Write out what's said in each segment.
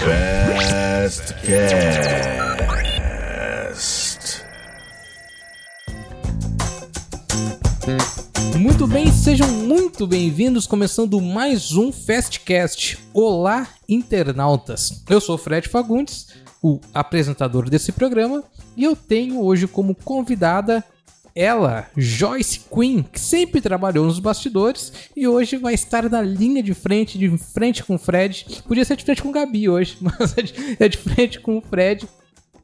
Fast Cast. Muito bem, sejam muito bem-vindos, começando mais um Fastcast. Olá, internautas! Eu sou Fred Fagundes, o apresentador desse programa, e eu tenho hoje como convidada ela, Joyce Quinn, que sempre trabalhou nos bastidores e hoje vai estar na linha de frente, de frente com o Fred. Podia ser de frente com o Gabi hoje, mas é de, é de frente com o Fred.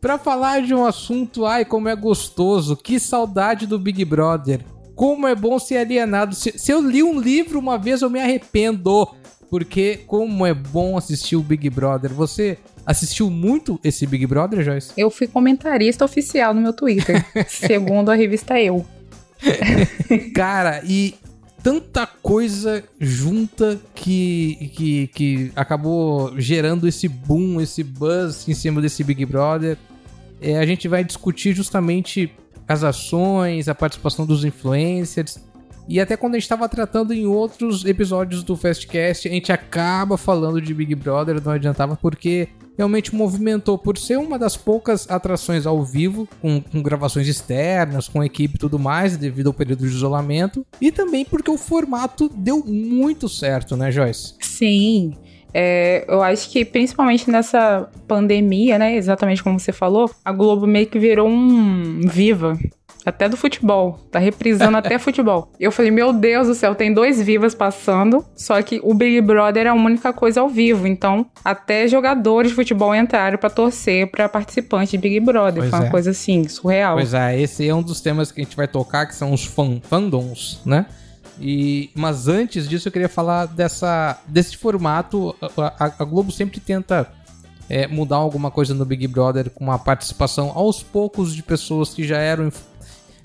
Pra falar de um assunto, ai, como é gostoso, que saudade do Big Brother. Como é bom ser alienado. Se, se eu li um livro uma vez, eu me arrependo. Porque como é bom assistir o Big Brother. Você assistiu muito esse Big Brother, Joyce? Eu fui comentarista oficial no meu Twitter, segundo a revista Eu. Cara, e tanta coisa junta que, que, que acabou gerando esse boom, esse buzz em cima desse Big Brother. É, a gente vai discutir justamente as ações, a participação dos influencers. E até quando a gente estava tratando em outros episódios do Fastcast, a gente acaba falando de Big Brother, não adiantava, porque realmente movimentou por ser uma das poucas atrações ao vivo, com, com, gravações externas, com equipe e tudo mais, devido ao período de isolamento, e também porque o formato deu muito certo, né, Joyce? Sim. É, eu acho que principalmente nessa pandemia, né? Exatamente como você falou, a Globo meio que virou um viva. Até do futebol. Tá reprisando até futebol. Eu falei, meu Deus do céu, tem dois vivas passando. Só que o Big Brother é a única coisa ao vivo. Então, até jogadores de futebol entraram para torcer para participante de Big Brother. Pois Foi uma é. coisa assim, surreal. Pois é, esse é um dos temas que a gente vai tocar, que são os fan fandoms, né? E, mas antes disso, eu queria falar dessa, desse formato. A, a- a Globo sempre tenta é, mudar alguma coisa no Big Brother com uma participação aos poucos de pessoas que já eram,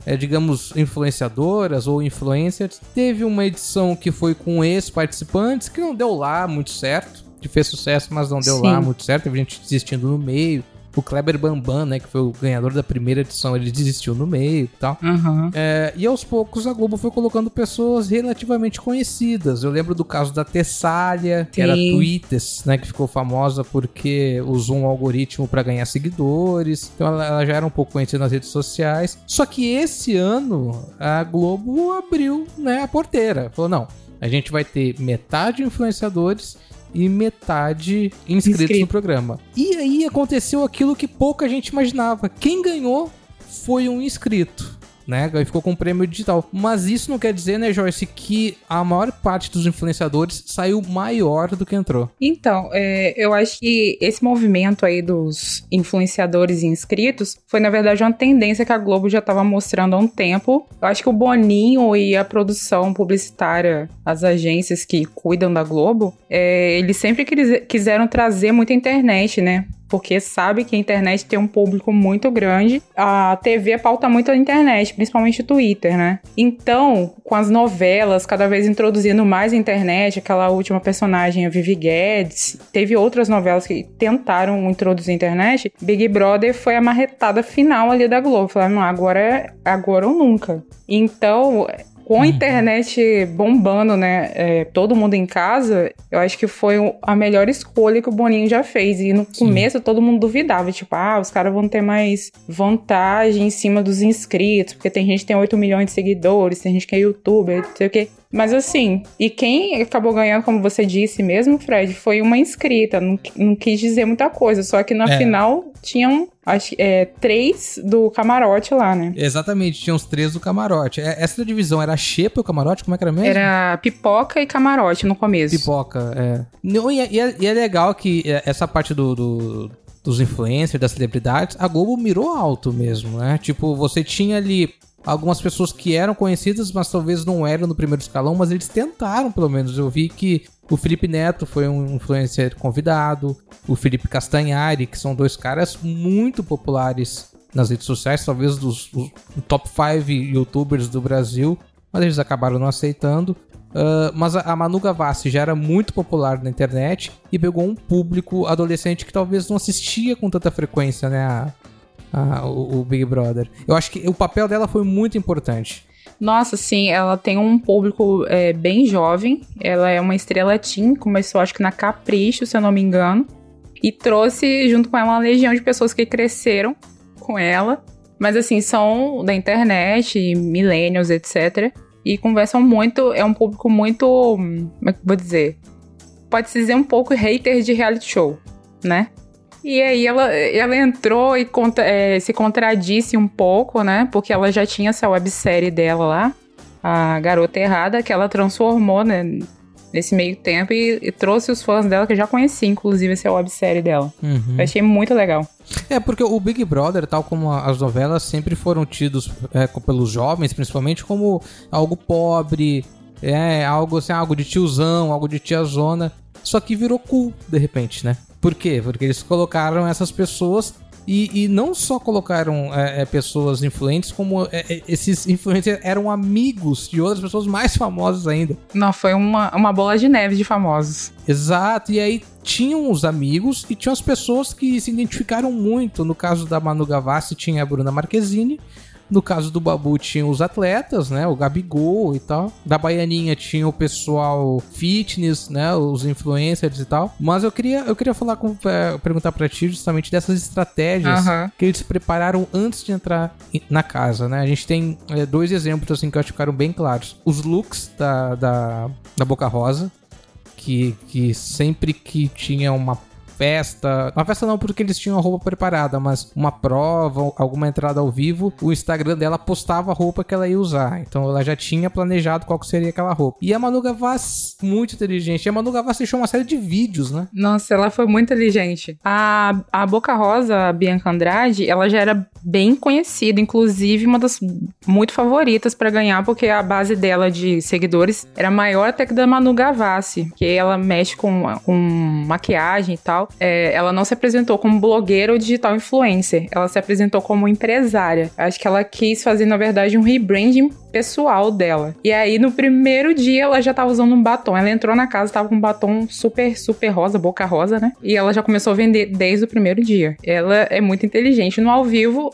é, digamos, influenciadoras ou influencers. Teve uma edição que foi com ex-participantes que não deu lá muito certo, que fez sucesso, mas não deu Sim. lá muito certo. Teve gente desistindo no meio. O Kleber Bambam, né, que foi o ganhador da primeira edição, ele desistiu no meio e tal. Uhum. É, e aos poucos a Globo foi colocando pessoas relativamente conhecidas. Eu lembro do caso da Tessália, que era Twitters, né? Que ficou famosa porque usou um algoritmo para ganhar seguidores. Então ela, ela já era um pouco conhecida nas redes sociais. Só que esse ano a Globo abriu né, a porteira. Falou: não, a gente vai ter metade influenciadores e metade inscritos Inscrito. no programa. E aí aconteceu aquilo que pouca gente imaginava. Quem ganhou foi um inscrito. Né? Aí ficou com um prêmio digital. Mas isso não quer dizer, né, Joyce, que a maior parte dos influenciadores saiu maior do que entrou. Então, é, eu acho que esse movimento aí dos influenciadores e inscritos foi, na verdade, uma tendência que a Globo já estava mostrando há um tempo. Eu acho que o Boninho e a produção publicitária, as agências que cuidam da Globo, é, eles sempre quis- quiseram trazer muita internet, né? Porque sabe que a internet tem um público muito grande. A TV pauta muito a internet, principalmente o Twitter, né? Então, com as novelas cada vez introduzindo mais a internet, aquela última personagem, a Vivi Guedes, teve outras novelas que tentaram introduzir a internet. Big Brother foi a marretada final ali da Globo. Falaram, agora, é- agora ou nunca. Então, com a internet bombando, né? é, todo mundo em casa, eu acho que foi a melhor escolha que o Boninho já fez. E no Sim. começo todo mundo duvidava, tipo, ah, os caras vão ter mais vantagem em cima dos inscritos, porque tem gente que tem 8 milhões de seguidores, tem gente que é youtuber, não sei o quê. Mas assim, e quem acabou ganhando, como você disse mesmo, Fred, foi uma inscrita. Não, não quis dizer muita coisa, só que na É. final tinham, acho é, três do camarote lá, né? Exatamente, tinha os três do camarote. É, Essa divisão era Xepa e o camarote? Como é que era mesmo? Era pipoca e camarote no começo. Pipoca, é. Não, e, é- e é, é legal que é, essa parte do, do- dos influencers, das celebridades, a Globo mirou alto mesmo, né? Tipo, você tinha ali algumas pessoas que eram conhecidas, mas talvez não eram no primeiro escalão, mas eles tentaram, pelo menos. Eu vi que o Felipe Neto foi um influencer convidado, o Felipe Castanhari, que são dois caras muito populares nas redes sociais, talvez dos, dos top 5 youtubers do Brasil, mas eles acabaram não aceitando. Uh, mas a, Manu Gavassi já era muito popular na internet e pegou um público adolescente que talvez não assistia com tanta frequência, né, a- o, o Big Brother. Eu acho que o papel dela foi muito importante. Nossa, sim, ela tem um público é, bem jovem. Ela é uma estrela teen, começou acho que na Capricho, se eu não me engano. E trouxe junto com ela uma legião de pessoas que cresceram com ela. Mas assim, são da internet, millennials, etc. E conversam muito, é um público muito. Como é que eu vou dizer? Pode-se dizer um pouco hater de reality show, né? E aí ela, ela entrou e conta, é, se contradisse um pouco, né? Porque ela já tinha essa websérie dela lá, a Garota Errada, que ela transformou, né? Nesse meio tempo e, e trouxe os fãs dela, que eu já conheci, inclusive, essa websérie dela. Uhum. Eu achei muito legal. É, porque o Big Brother, tal como as novelas, sempre foram tidos é, pelos jovens, principalmente, como algo pobre, é, algo assim, algo de tiozão, algo de tiazona. Só que virou cool, de repente, né? Por quê? Porque eles colocaram essas pessoas e, e não só colocaram é, é, pessoas influentes, como é, é esses influencers eram amigos de outras pessoas mais famosas ainda. Não, foi uma, uma bola de neve de famosos. Exato, e aí tinham os amigos e tinham as pessoas que se identificaram muito. No caso da Manu Gavassi tinha a Bruna Marquezine, no caso do Babu tinha os atletas, né? O Gabigol e tal. Da Baianinha tinha o pessoal fitness, né? Os influencers e tal. Mas eu queria, eu queria falar com, é, perguntar pra ti justamente dessas estratégias uhum. que eles prepararam antes de entrar na casa, né? A gente tem é, dois exemplos assim que eu acho que ficaram bem claros. Os looks da, da, da Boca Rosa, que, que sempre que tinha uma festa. Uma festa não, porque eles tinham a roupa preparada, mas uma prova, alguma entrada ao vivo, o Instagram dela postava a roupa que ela ia usar. Então ela já tinha planejado qual seria aquela roupa. E a Manu Gavassi, muito inteligente. E a Manu Gavassi deixou uma série de vídeos, né? Nossa, ela foi muito inteligente. A, a Boca Rosa, a Bianca Andrade, ela já era bem conhecida, inclusive uma das muito favoritas para ganhar, porque a base dela de seguidores era maior até que da Manu Gavassi, que ela mexe com, com maquiagem e tal é, ela não se apresentou como blogueira ou digital influencer, ela se apresentou como empresária. Acho que ela quis fazer, na verdade, um rebranding pessoal dela. E aí, no primeiro dia, ela já tava usando um batom. Ela entrou na casa, tava com um batom super, super rosa, boca rosa, né? E ela já começou a vender desde o primeiro dia. Ela é muito inteligente. No ao vivo,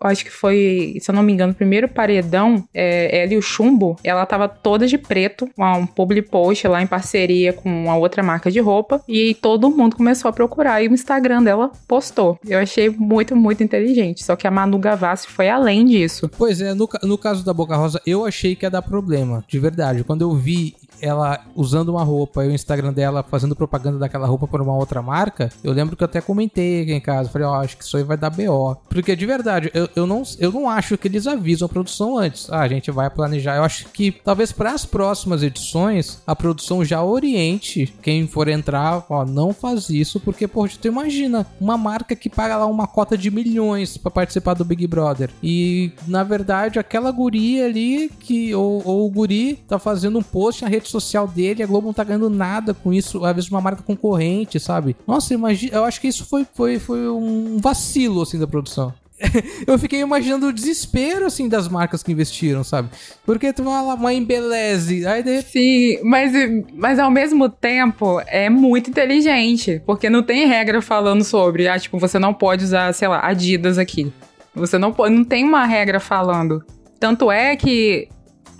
acho que foi, se eu não me engano, o primeiro paredão, é, ela e o Chumbo, ela tava toda de preto, um public post lá em parceria com uma outra marca de roupa, e todo mundo começou a procurar, e o Instagram dela postou. Eu achei muito, muito inteligente, só que a Manu Gavassi foi além disso. Pois é, no, no caso da Boca Rosa, eu achei que ia dar problema, de verdade. Quando eu vi ela usando uma roupa e o Instagram dela fazendo propaganda daquela roupa por uma outra marca, eu lembro que eu até comentei aqui em casa. Falei, ó, oh, acho que isso aí vai dar BO. Porque de verdade, eu, eu, não, eu não acho que eles avisam a produção antes. Ah, a gente vai planejar. Eu acho que talvez para as próximas edições a produção já oriente quem for entrar, ó, não faz isso, porque, pô, tu imagina uma marca que paga lá uma cota de milhões para participar do Big Brother. E na verdade, aquela guria ali que, ou, ou o guri, tá fazendo um post na rede social dele, a Globo não tá ganhando nada com isso, às vezes uma marca concorrente, sabe? Nossa, imagina, eu acho que isso foi, foi, foi um vacilo, assim, da produção eu fiquei imaginando o desespero, assim, das marcas que investiram, sabe? Porque tu fala uma embeleze, aí de... Sim, mas, mas ao mesmo tempo é muito inteligente, porque não tem regra falando sobre, ah, tipo, você não pode usar, sei lá, Adidas aqui. Você não pode, não tem uma regra falando. Tanto é que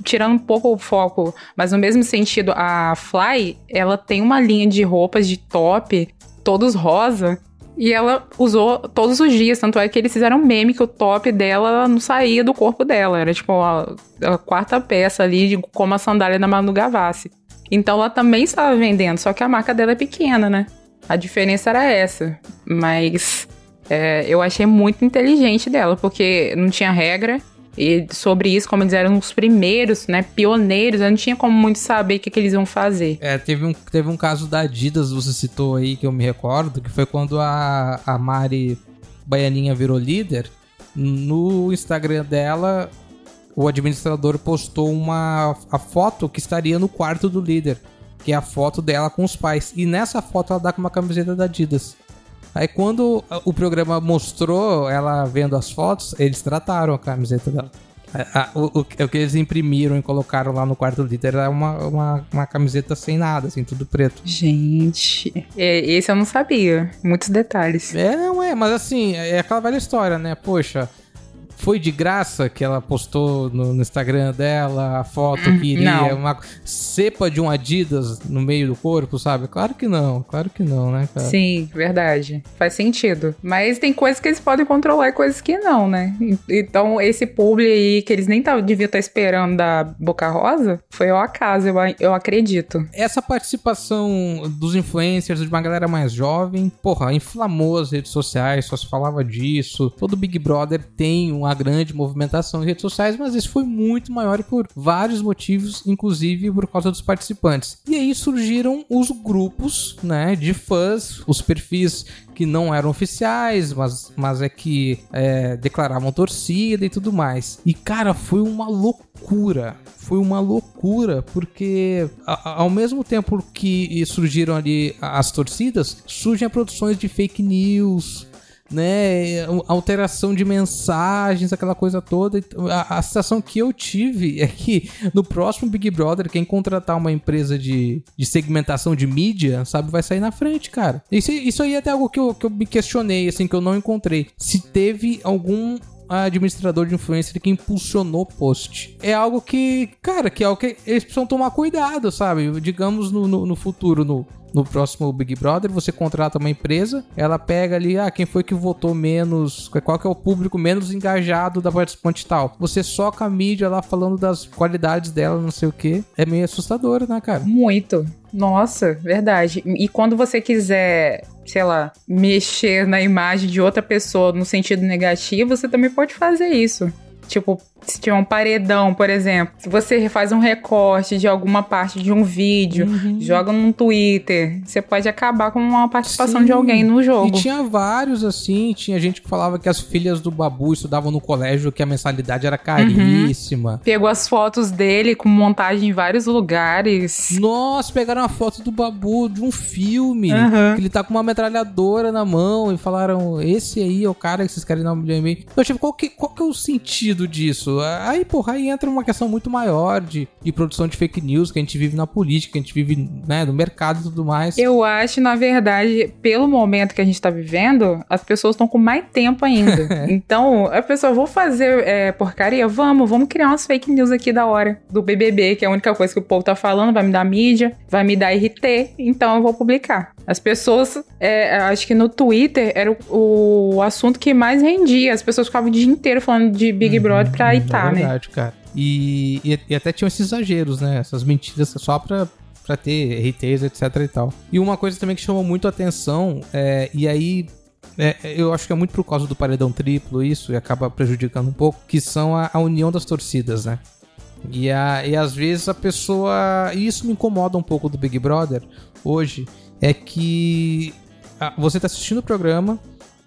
tirando um pouco o foco, mas no mesmo sentido, a Fly, ela tem uma linha de roupas de top, todos rosa, e ela usou todos os dias, tanto é que eles fizeram meme que o top dela não saía do corpo dela, era tipo a, a quarta peça ali, de, como a sandália da Manu Gavassi. Então ela também estava vendendo, só que a marca dela é pequena, né? A diferença era essa, mas é, eu achei muito inteligente dela, porque não tinha regra, e sobre isso, como eles eram os primeiros, né, pioneiros, eu não tinha como muito saber o que, que eles iam fazer. É, teve um, teve um caso da Adidas, você citou aí, que eu me recordo, que foi quando a, a Mari Baianinha virou líder. No Instagram dela, o administrador postou uma a foto que estaria no quarto do líder, que é a foto dela com os pais. E nessa foto ela dá com uma camiseta da Adidas. Aí quando o programa mostrou ela vendo as fotos, eles trataram a camiseta dela. o, o, o, que eles imprimiram e colocaram lá no quarto líder era uma, uma, uma, camiseta sem nada, assim, tudo preto. Gente, é, esse eu não sabia. Muitos detalhes. É, não é, mas assim, é aquela velha história, né? Poxa, foi de graça que ela postou no, no Instagram dela a foto Hum, que iria não. uma cepa de um Adidas no meio do corpo, sabe? Claro que não, claro que não, né, cara? Sim, verdade. Faz sentido. Mas tem coisas que eles podem controlar e coisas que não, né? Então, esse publi aí, que eles nem tá, deviam estar esperando da Boca Rosa, foi ao acaso, eu, eu acredito. Essa participação dos influencers, de uma galera mais jovem, porra, inflamou as redes sociais, só se falava disso. Todo Big Brother tem uma grande movimentação em redes sociais, mas isso foi muito maior por vários motivos, inclusive por causa dos participantes. E aí surgiram os grupos, né, de fãs, os perfis que não eram oficiais, mas, mas é que é, declaravam torcida e tudo mais. E cara, foi uma loucura. Foi uma loucura, porque ao mesmo tempo que surgiram ali as torcidas, surgem produções de fake news, né, alteração de mensagens, aquela coisa toda. A, a sensação que eu tive é que no próximo Big Brother, quem contratar uma empresa de, de segmentação de mídia, sabe, vai sair na frente, cara. Isso, isso aí é até algo que eu, que eu me questionei, assim, que eu não encontrei. Se teve algum administrador de influencer que impulsionou post. É algo que, cara, que é algo que eles precisam tomar cuidado, sabe? Digamos no, no, no futuro, no, no próximo Big Brother, você contrata uma empresa, ela pega ali, ah, quem foi que votou menos, qual que é o público menos engajado da participante tal. Você soca a mídia lá falando das qualidades dela, não sei o que. É meio assustador, né, cara? Muito. Nossa, verdade. E quando você quiser, sei lá, mexer na imagem de outra pessoa no sentido negativo, você também pode fazer isso. Tipo, se tiver um paredão, por exemplo, se você faz um recorte de alguma parte de um vídeo, Uhum. joga no Twitter, você pode acabar com uma participação Sim. de alguém no jogo. E tinha vários assim, tinha gente que falava que as filhas do Babu estudavam no colégio, que a mensalidade era caríssima. Pegou as fotos dele com montagem em vários lugares. Nossa, pegaram uma foto do Babu de um filme, Aham. que ele tá com uma metralhadora na mão e falaram, esse aí é o cara que vocês querem dar um milhão e meio. Eu tipo, qual que, qual que é o sentido disso? Aí, porra, aí entra uma questão muito maior de, de produção de fake news, que a gente vive na política, que a gente vive, né, no mercado e tudo mais. Eu acho, na verdade, pelo momento que a gente tá vivendo, as pessoas estão com mais tempo ainda. então, a pessoa, vou fazer é, porcaria? Vamos, vamos criar umas fake news aqui da hora. Do BBB, que é a única coisa que o povo tá falando, vai me dar mídia, vai me dar RT, então eu vou publicar. As pessoas, é, acho que no Twitter era o, o assunto que mais rendia. As pessoas ficavam o dia inteiro falando de Big Brother pra Itá, é né? verdade, cara. E, e, e até tinham esses exageros, né? Essas mentiras só pra, pra ter RTs, etc e tal. E uma coisa também que chamou muito a atenção, é, e aí é, eu acho que é muito por causa do paredão triplo isso, e acaba prejudicando um pouco, que são a, a união das torcidas, né? E, a, e às vezes a pessoa. E isso me incomoda um pouco do Big Brother hoje. É que ah, você tá assistindo o programa.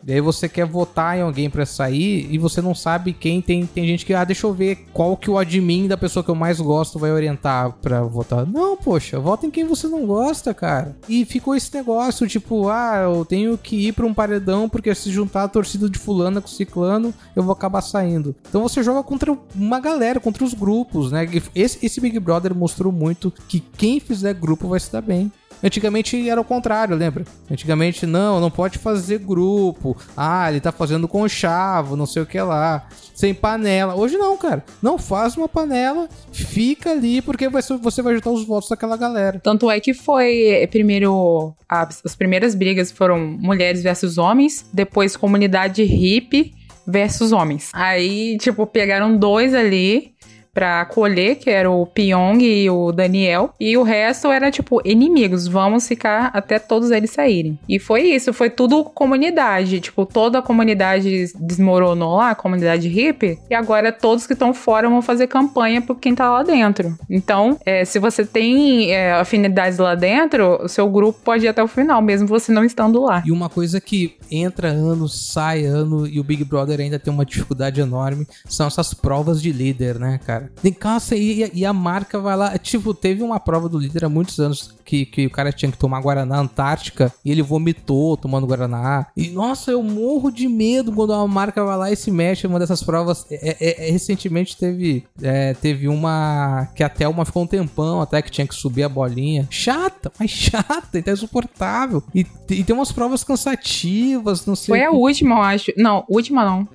E aí você quer votar em alguém pra sair e você não sabe quem tem. Tem gente que, ah, deixa eu ver qual que o admin da pessoa que eu mais gosto vai orientar pra votar. Não, poxa, vota em quem você não gosta, cara. E ficou esse negócio, tipo, ah, eu tenho que ir pra um paredão porque se juntar a torcida de fulana com ciclano, eu vou acabar saindo. Então você joga contra uma galera, contra os grupos, né? Esse, esse Big Brother mostrou muito que quem fizer grupo vai se dar bem. Antigamente era o contrário, lembra? Antigamente, não, não pode fazer grupo. Ah, ele tá fazendo conchavo, não sei o que lá. Sem panela. Hoje não, cara. Não faz uma panela, fica ali, porque você vai juntar os votos daquela galera. Tanto é que foi eh, primeiro. As primeiras brigas foram mulheres versus homens, depois comunidade hippie versus homens. Aí, tipo, pegaram dois ali pra acolher, que era o Pyong e o Daniel, e o resto era tipo inimigos, vamos ficar até todos eles saírem. E foi isso, foi tudo comunidade, tipo, toda a comunidade desmoronou lá, a comunidade hippie, e agora todos que estão fora vão fazer campanha por quem tá lá dentro. Então, é, se você tem é, afinidades lá dentro, o seu grupo pode ir até o final, mesmo você não estando lá. E uma coisa que entra ano, sai ano e o Big Brother ainda tem uma dificuldade enorme são essas provas de líder, né, cara? Tem caça e, e a marca vai lá. Tipo, teve uma prova do líder há muitos anos que, que o cara tinha que tomar Guaraná Antártica e ele vomitou tomando Guaraná. E nossa, eu morro de medo quando a marca vai lá e se mexe em uma dessas provas. É, é- é- recentemente teve, é, teve uma que a Thelma ficou um tempão até que tinha que subir a bolinha. Chata, mas chata, então é insuportável. E, e tem umas provas cansativas, não sei. Foi a última, eu acho. Não, última não.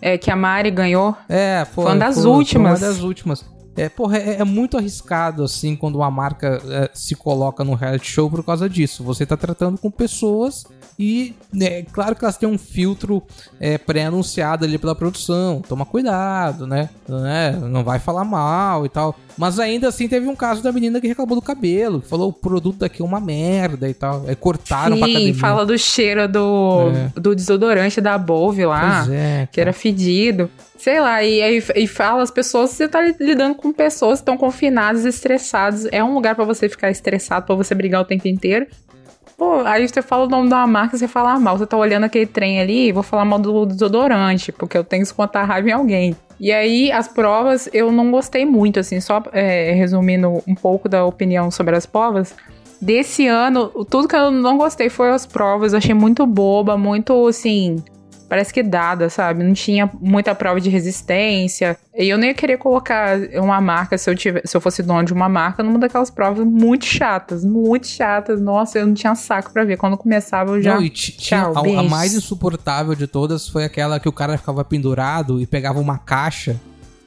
É, que a Mari ganhou. É, foi, Foi uma das foi- foi últimas. uma das últimas. É, porra, é, é muito arriscado, assim, quando uma marca é, se coloca no reality show por causa disso. Você tá tratando com pessoas e, é claro que elas têm um filtro é, pré-anunciado ali pela produção. Toma cuidado, né? né? Não vai falar mal e tal. Mas ainda assim teve um caso da menina que reclamou do cabelo, que falou o produto daqui é uma merda e tal. É, cortaram pra Sim, academia. fala do cheiro do, do desodorante da Bove lá. É, que era fedido. Sei lá, e aí e fala as pessoas, você tá lidando com pessoas que estão confinadas, estressadas. É um lugar pra você ficar estressado, pra você brigar o tempo inteiro. Pô, aí você fala o nome da marca, você fala mal. Você tá olhando aquele trem ali, vou falar mal do desodorante, porque eu tenho que contar raiva em alguém. E aí, as provas, eu não gostei muito, assim, só é, resumindo um pouco da opinião sobre as provas. Desse ano, tudo que eu não gostei foi as provas. Eu achei muito boba, muito assim. Parece que dada, sabe? Não tinha muita prova de resistência. E eu nem ia querer colocar uma marca, se eu, tivesse, se eu fosse dono de uma marca, numa daquelas provas muito chatas. Muito chatas. Nossa, eu não tinha saco pra ver. Quando começava, eu já. Não, e Tchau, a, a mais insuportável de todas foi aquela que o cara ficava pendurado e pegava uma caixa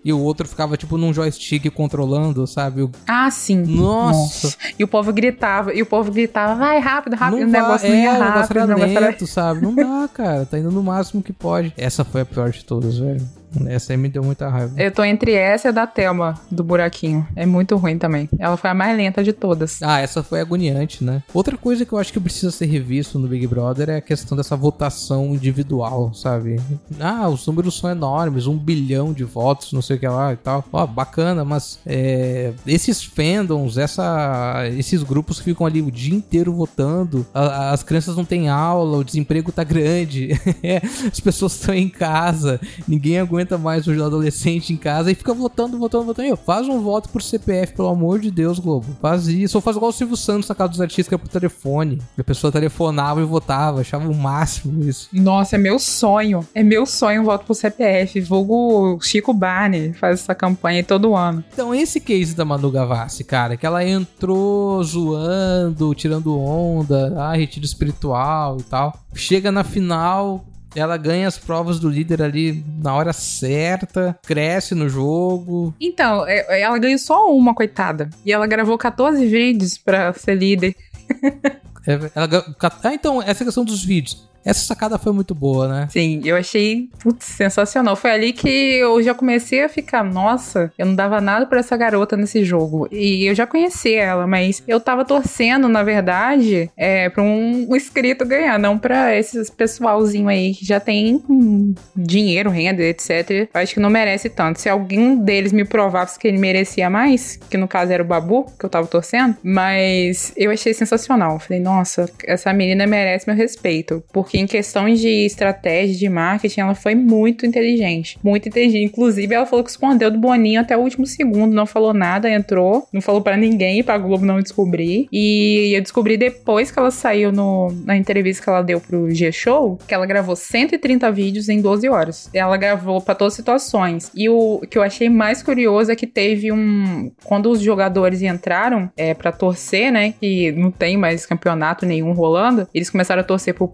e o outro ficava tipo num joystick controlando, sabe? Ah, sim. Nossa. E o povo gritava. E o povo gritava, vai rápido, rápido. não o negócio vai, não ia é, o negócio rápido. era o negócio era- lento, sabe? Não dá, cara. Tá indo no máximo que pode. Essa foi a pior de todas, velho. Essa aí me deu muita raiva. Eu tô entre essa e a da Thelma, do buraquinho. É muito ruim também. Ela foi a mais lenta de todas. Ah, essa foi agoniante, né? Outra coisa que eu acho que precisa ser revisto no Big Brother é a questão dessa votação individual, sabe? Ah, os números são enormes, um bilhão de votos, não sei o que lá e tal. Ó, bacana, mas é, esses fandoms, essa, esses grupos que ficam ali o dia inteiro votando, a- as crianças não têm aula, o desemprego tá grande, as pessoas estão em casa, ninguém aguenta mais o adolescente em casa e fica votando, votando, votando. Meu, faz um voto por CPF, pelo amor de Deus, Globo. Faz isso. Ou faz igual o Silvio Santos na casa dos artistas, que é por telefone. A pessoa telefonava e votava, achava o máximo isso. Nossa, é meu sonho. É meu sonho um voto pro CPF. Vulgo Chico Barney faz essa campanha todo ano. Então, esse case da Manu Gavassi, cara, que ela entrou zoando, tirando onda, ah, retiro espiritual e tal. Chega na final, ela ganha as provas do líder ali na hora certa, cresce no jogo. Então, é- ela ganhou só uma, coitada. E ela gravou 14 vídeos pra ser líder. É, ela ah, então, essa questão dos vídeos. Essa sacada foi muito boa, né? Sim, eu achei putz, sensacional. Foi ali que eu já comecei a ficar, nossa, eu não dava nada pra essa garota nesse jogo. E eu já conheci ela, mas eu tava torcendo, na verdade, é, pra um inscrito ganhar, não pra esses pessoalzinho aí que já tem dinheiro, renda, etc. Eu acho que não merece tanto. Se algum deles me provasse que ele merecia mais, que no caso era o Babu, que eu tava torcendo, mas eu achei sensacional. Falei, nossa, essa menina merece meu respeito. Porque em questões de estratégia, de marketing, ela foi muito inteligente. Muito inteligente. Inclusive, ela falou que escondeu do Boninho até o último segundo, não falou nada, entrou, não falou pra ninguém, pra Globo não descobrir. E eu descobri depois que ela saiu no, na entrevista que ela deu pro G-Show, que ela gravou 130 vídeos em 12 horas. Ela gravou pra todas as situações. E o que eu achei mais curioso é que teve um. Quando os jogadores entraram é, para torcer, né? Que não tem mais campeonato nenhum rolando, eles começaram a torcer pro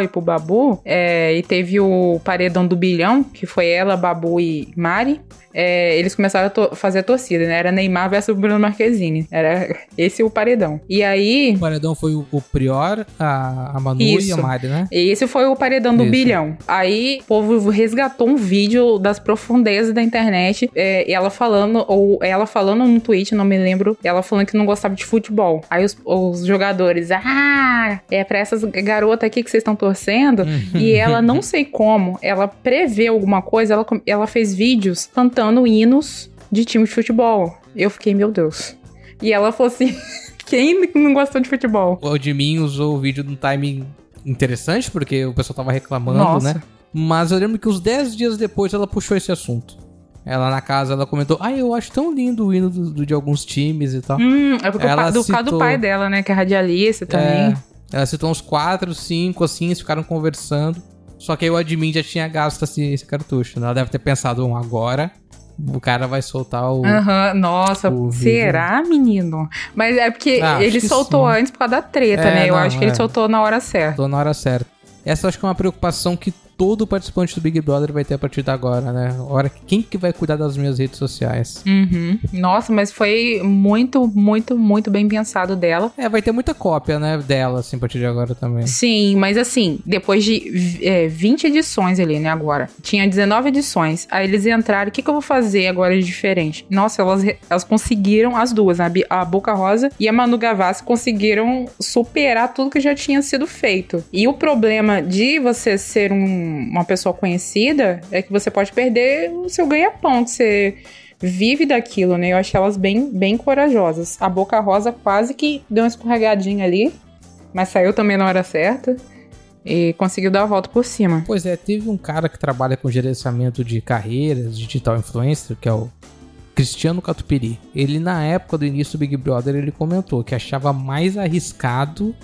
E pro Babu. é, e teve o paredão do bilhão, que foi ela, Babu e Mari. É, eles começaram a to- fazer a torcida, né? Era Neymar versus Bruno Marquezine. Era esse o paredão. E aí. O paredão foi o, o Prior, a, a Manu e a Isso. Mari, né? Esse foi o paredão do Isso. bilhão. Aí o povo resgatou um vídeo das profundezas da internet. é, ela falando, ou ela falando no tweet, não me lembro. Ela falando que não gostava de futebol. Aí os, os jogadores, ah, é pra essas garotas aqui que vocês estão torcendo. E ela, não sei como, ela prevê alguma coisa. Ela, ela fez vídeos cantando hinos de time de futebol. Eu fiquei, meu Deus. E ela falou assim: quem não gostou de futebol? O de mim usou o vídeo num timing interessante, porque o pessoal tava reclamando, Nossa. né? Mas eu lembro que uns 10 dias depois ela puxou esse assunto. Ela na casa, ela comentou, ah, eu acho tão lindo o hino do- do- de alguns times e tal. Hum, é porque Ela do caso do citou- pai dela, né? Que é radialista É, também. Ela citou uns 4, 5, assim, eles ficaram conversando. Só que aí o admin já tinha gasto esse, esse cartucho, né? Ela deve ter pensado, "Bom, agora o cara vai soltar o... Aham, nossa, o será, menino? Mas é porque Ah, ele soltou sim. antes por causa da treta, É, né? Eu não, acho que ele é. soltou na hora certa. Tô na hora certa. Essa acho que é uma preocupação que todo participante do Big Brother vai ter a partir de agora, né? Hora quem que vai cuidar das minhas redes sociais? Uhum. Nossa, mas foi muito, muito, muito bem pensado dela. É, vai ter muita cópia, né, dela, assim, a partir de agora também. Sim, mas assim, depois de é, 20 edições ali, né, agora. Tinha 19 edições. Aí eles entraram, o que, que eu vou fazer agora de diferente? Nossa, elas, elas conseguiram, as duas, né, a Boca Rosa e a Manu Gavassi conseguiram superar tudo que já tinha sido feito. E o problema de você ser um, uma pessoa conhecida é que você pode perder o seu ganha-pão, que você vive daquilo, né? Eu achei elas bem, bem corajosas. A Boca Rosa quase que deu uma escorregadinha ali, mas saiu também na hora certa e conseguiu dar a volta por cima. Pois é, teve um cara que trabalha com gerenciamento de carreiras, digital influencer, que é o Cristiano Catupiri. Ele na época do início do Big Brother, ele comentou que achava mais arriscado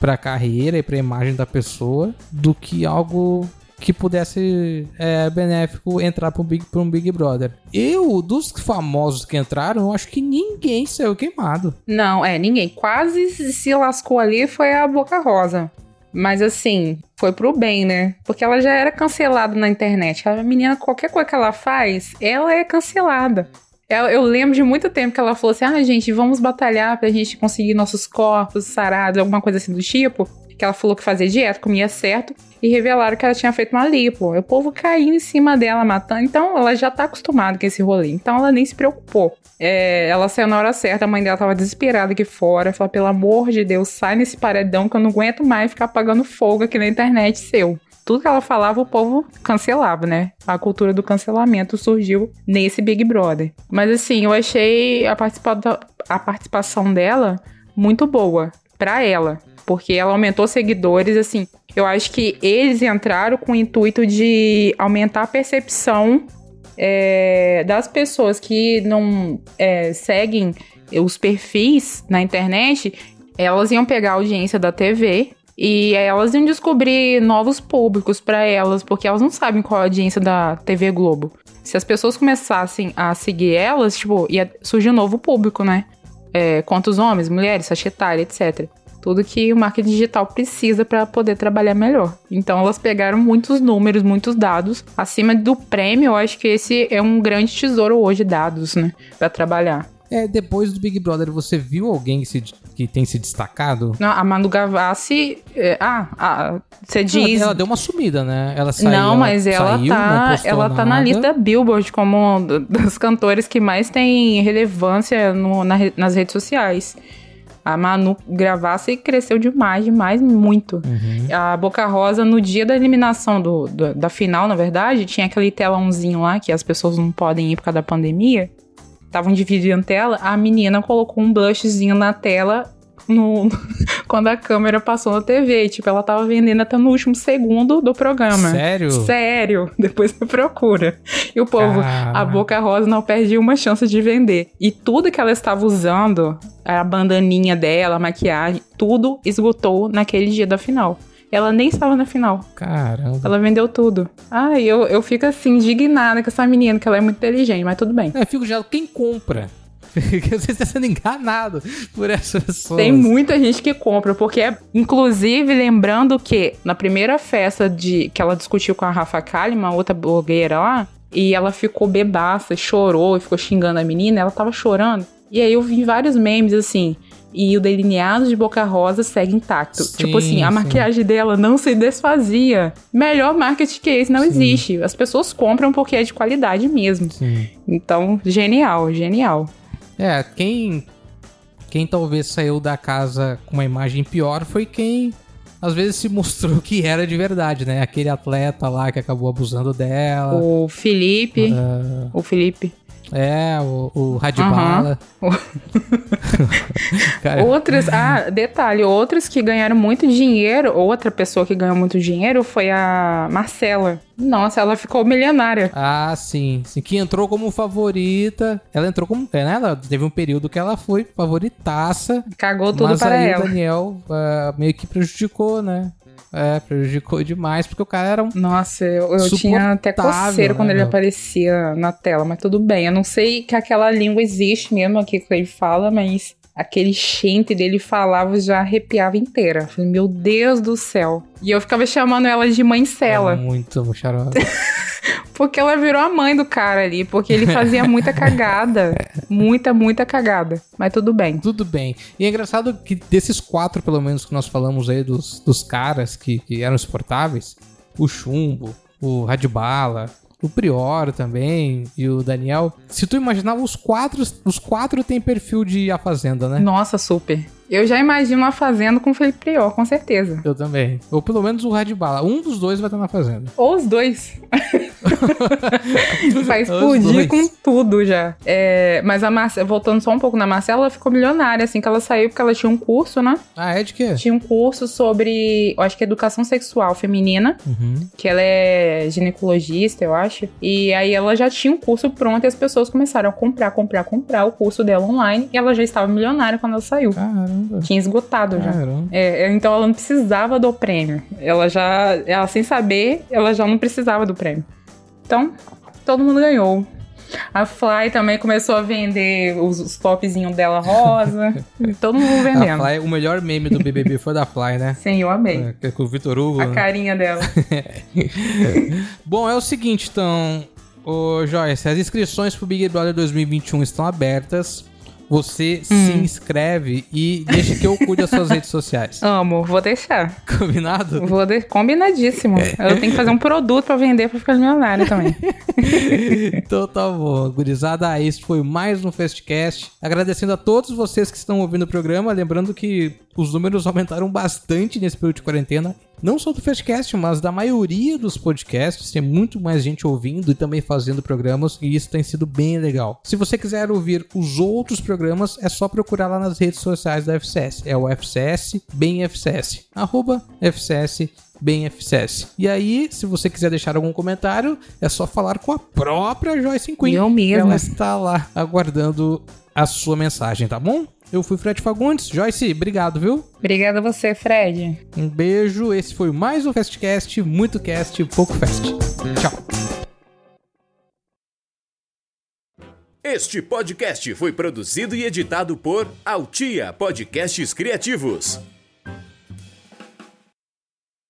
para a carreira e para a imagem da pessoa do que algo que pudesse é, benéfico entrar para um, Big, um Big Brother. Eu, dos famosos que entraram, acho que ninguém saiu queimado. Não, é, ninguém. Quase se lascou ali foi a Boca Rosa. Mas assim, foi pro bem, né? Porque ela já era cancelada na internet. A menina, qualquer coisa que ela faz, ela é cancelada. Eu, lembro de muito tempo que ela falou assim: ah, gente, vamos batalhar pra gente conseguir nossos corpos sarados, alguma coisa assim do tipo. Que ela falou que fazia dieta, comia certo, e revelaram que ela tinha feito uma lipo. O povo caiu em cima dela, matando. Então ela já tá acostumada com esse rolê. Então ela nem se preocupou. É, ela saiu na hora certa, a mãe dela tava desesperada aqui fora. Falou: pelo amor de Deus, sai nesse paredão que eu não aguento mais ficar apagando fogo aqui na internet seu tudo que ela falava, o povo cancelava, né? A cultura do cancelamento surgiu nesse Big Brother. Mas assim, eu achei a, participa a participação dela muito boa para ela, porque ela aumentou seguidores, assim. Eu acho que eles entraram com o intuito de aumentar a percepção é, das pessoas que não é, seguem os perfis na internet, elas iam pegar a audiência da TV e elas iam descobrir novos públicos para elas, porque elas não sabem qual é a audiência da TV Globo. Se as pessoas começassem a seguir elas, tipo, ia surgir um novo público, né? É, quantos homens, mulheres, faixa etária, etc. Tudo que o marketing digital precisa para poder trabalhar melhor. Então elas pegaram muitos números, muitos dados. Acima do prêmio, eu acho que esse é um grande tesouro hoje, dados, né? Para trabalhar. É, depois do Big Brother, você viu alguém que, se, que tem se destacado? Não, a Manu Gavassi. É, ah, ah, você diz. Ela, ela, deu uma sumida, né? Ela saiu. Não, mas ela, saiu, tá. ela tá na lista Billboard como dos cantores que mais tem relevância no, na, nas redes sociais. A Manu Gavassi cresceu demais, demais, muito. Uhum. A Boca Rosa, no dia da eliminação do, do, da final, na verdade, tinha aquele telãozinho lá que as pessoas não podem ir por causa da pandemia estavam dividindo tela, a menina colocou um blushzinho na tela no, quando a câmera passou na TV. Tipo, ela tava vendendo até no último segundo do programa. Sério? Sério. Depois você procura. E o povo, a Boca Rosa não perde uma chance de vender. E tudo que ela estava usando, a bandaninha dela, a maquiagem, tudo esgotou naquele dia da final. Ela nem estava na final. Caramba. Ela vendeu tudo. Ai, eu, eu fico assim, indignada com essa menina, que ela é muito inteligente, mas tudo bem. É, fico já. Quem compra? você está sendo enganado por essas pessoas. Tem muita gente que compra, porque é, inclusive, lembrando que na primeira festa de que ela discutiu com a Rafa Kalimann, outra blogueira lá, e ela ficou bebaça, chorou e ficou xingando a menina, ela tava chorando. E aí eu vi vários memes assim, e o delineado de Boca Rosa segue intacto. Sim, tipo assim, a sim. maquiagem dela não se desfazia. Melhor marketing que esse não sim. existe. As pessoas compram porque é de qualidade mesmo. Então, genial, genial. É, quem quem talvez saiu da casa com uma imagem pior foi quem às vezes se mostrou que era de verdade, né? Aquele atleta lá que acabou abusando dela. O Felipe. Uh... O Felipe. É, o, o Radibala. Uhum. outras, ah, detalhe, outras que ganharam muito dinheiro, outra pessoa que ganhou muito dinheiro foi a Marcela. Nossa, ela ficou milionária. Ah, sim, sim. Que entrou como favorita. Ela entrou como. É, né? Ela teve um período que ela foi favoritaça. Cagou tudo mas para aí ela. o Daniel uh, meio que prejudicou, né? É, prejudicou demais, porque o cara era um. Nossa, eu, eu tinha até coceiro né, quando ele aparecia na tela, mas tudo bem. Eu não sei que aquela língua existe mesmo aqui que ele fala, mas aquele chente dele falava, eu já arrepiava inteira. Falei, meu Deus do céu. E eu ficava chamando ela de mãe Cela. É muito xarope. porque ela virou a mãe do cara ali, porque ele fazia muita cagada. muita, muita cagada. Mas tudo bem. Tudo bem. E é engraçado que desses quatro, pelo menos, que nós falamos aí, dos, dos caras que, que eram insuportáveis, o Chumbo, o Radibala, o Prior também e o Daniel. Se tu imaginar, os quatro, os quatro têm perfil de A Fazenda, né? Nossa, super. Eu já imagino uma fazenda com o Felipe Prior, com certeza. Eu também. Ou pelo menos o Radibala. Um dos dois vai estar na fazenda. Ou os dois. vai explodir com tudo já. É, mas a Marcela, voltando só um pouco na Marcela, ela ficou milionária assim que ela saiu, porque ela tinha um curso, né? Ah, é de quê? Tinha um curso sobre, eu acho que educação sexual feminina, Uhum. que ela é ginecologista, eu acho. E aí ela já tinha um curso pronto e as pessoas começaram a comprar, comprar, comprar o curso dela online. E ela já estava milionária quando ela saiu. Caramba. Tinha esgotado já. Caramba. É, então ela não precisava do prêmio. Ela já, ela sem saber, ela já não precisava do prêmio. Então, todo mundo ganhou. A Fly também começou a vender os, os topzinhos dela rosa. todo mundo A vendendo. Fly, o melhor meme do BBB foi da Fly, né? Sim, eu amei. É, é com o Vitor Hugo. A né? carinha dela. Bom, é o seguinte, então, ô Joyce, as inscrições pro Big Brother 2021 estão abertas. Você se Hum. inscreve e deixa que eu cuide das suas redes sociais. Amo, vou deixar. Combinado? Vou de... Combinadíssimo. Eu tenho que fazer um produto pra vender pra ficar milionária também. então tá bom, gurizada. Este foi mais um Festcast. Agradecendo a todos vocês que estão ouvindo o programa. Lembrando que os números aumentaram bastante nesse período de quarentena. Não só do Festcast, mas da maioria dos podcasts. Tem muito mais gente ouvindo e também fazendo programas. E isso tem sido bem legal. Se você quiser ouvir os outros programas, é só procurar lá nas redes sociais da FCS. É o FCS, bem FCS. Arroba FCS bem FCS. E aí, se você quiser deixar algum comentário, é só falar com a própria Joyce Queen. Eu mesma. Ela está lá aguardando a sua mensagem, tá bom? Eu fui Fred Fagundes. Joyce, obrigado, viu? Obrigada a você, Fred. Um beijo. Esse foi mais um Festcast, muito cast, pouco fest. Tchau. Este podcast foi produzido e editado por Altia Podcasts Criativos.